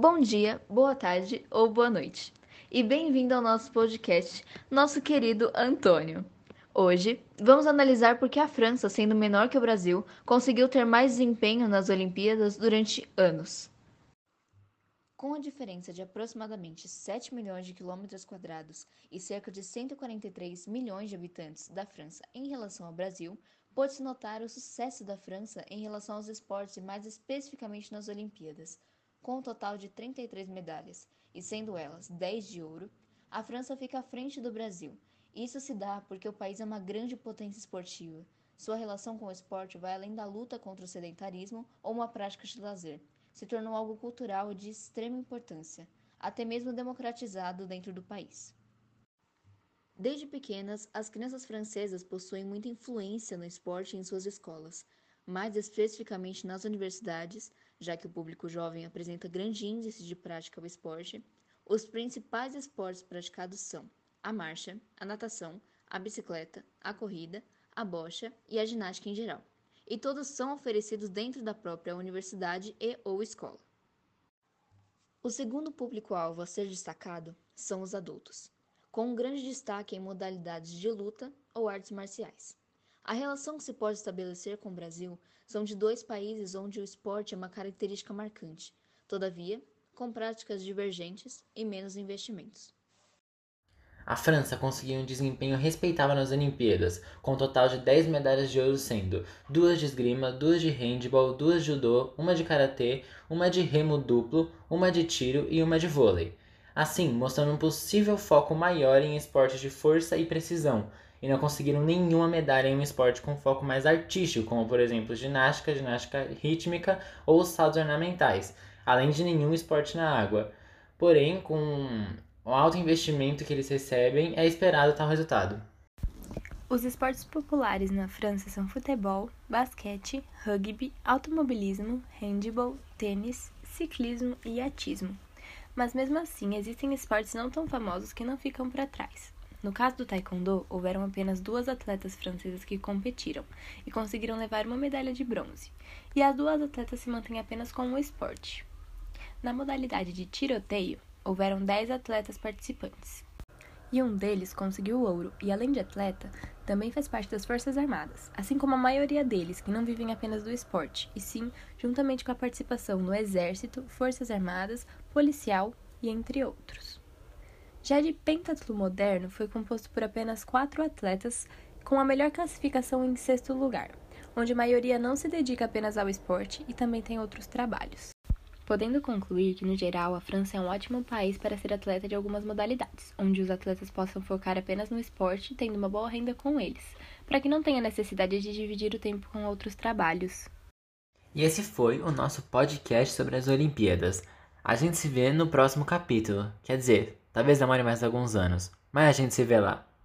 Bom dia, boa tarde ou boa noite. E bem-vindo ao nosso podcast, nosso querido Antônio. Hoje, vamos analisar por que a França, sendo menor que o Brasil, conseguiu ter mais desempenho nas Olimpíadas durante anos. Com a diferença de aproximadamente 7 milhões de quilômetros quadrados e cerca de 143 milhões de habitantes da França em relação ao Brasil, pode-se notar o sucesso da França em relação aos esportes e mais especificamente nas Olimpíadas. Com um total de 33 medalhas, e sendo elas 10 de ouro, a França fica à frente do Brasil. Isso se dá porque o país é uma grande potência esportiva. Sua relação com o esporte vai além da luta contra o sedentarismo ou uma prática de lazer. Se tornou algo cultural de extrema importância, até mesmo democratizado dentro do país. Desde pequenas, as crianças francesas possuem muita influência no esporte em suas escolas, mais especificamente nas universidades, já que o público jovem apresenta grande índice de prática ao esporte, os principais esportes praticados são a marcha, a natação, a bicicleta, a corrida, a bocha e a ginástica em geral. E todos são oferecidos dentro da própria universidade e ou escola. O segundo público-alvo a ser destacado são os adultos, com um grande destaque em modalidades de luta ou artes marciais. A relação que se pode estabelecer com o Brasil são de dois países onde o esporte é uma característica marcante, todavia, com práticas divergentes e menos investimentos. A França conseguiu um desempenho respeitável nas Olimpíadas, com um total de 10 medalhas de ouro sendo duas de esgrima, duas de handball, duas de judô, uma de karatê, uma de remo duplo, uma de tiro e uma de vôlei. Assim, mostrando um possível foco maior em esportes de força e precisão, e não conseguiram nenhuma medalha em um esporte com foco mais artístico, como por exemplo ginástica, ginástica rítmica ou saltos ornamentais, além de nenhum esporte na água. Porém, com o alto investimento que eles recebem, é esperado tal resultado. Os esportes populares na França são futebol, basquete, rugby, automobilismo, handball, tênis, ciclismo e atismo. Mas mesmo assim, existem esportes não tão famosos que não ficam para trás. No caso do taekwondo, houveram apenas duas atletas francesas que competiram e conseguiram levar uma medalha de bronze, e as duas atletas se mantêm apenas com o esporte. Na modalidade de tiroteio, houveram 10 atletas participantes. E um deles conseguiu ouro, e além de atleta, também faz parte das Forças Armadas, assim como a maioria deles que não vivem apenas do esporte, e sim juntamente com a participação no Exército, Forças Armadas, Policial e entre outros. Já de pentatlo moderno, foi composto por apenas quatro atletas com a melhor classificação em sexto lugar, onde a maioria não se dedica apenas ao esporte e também tem outros trabalhos. Podendo concluir que, no geral, a França é um ótimo país para ser atleta de algumas modalidades, onde os atletas possam focar apenas no esporte, tendo uma boa renda com eles, para que não tenha necessidade de dividir o tempo com outros trabalhos. E esse foi o nosso podcast sobre as Olimpíadas. A gente se vê no próximo capítulo, quer dizer, Talvez demore mais alguns anos, mas a gente se vê lá.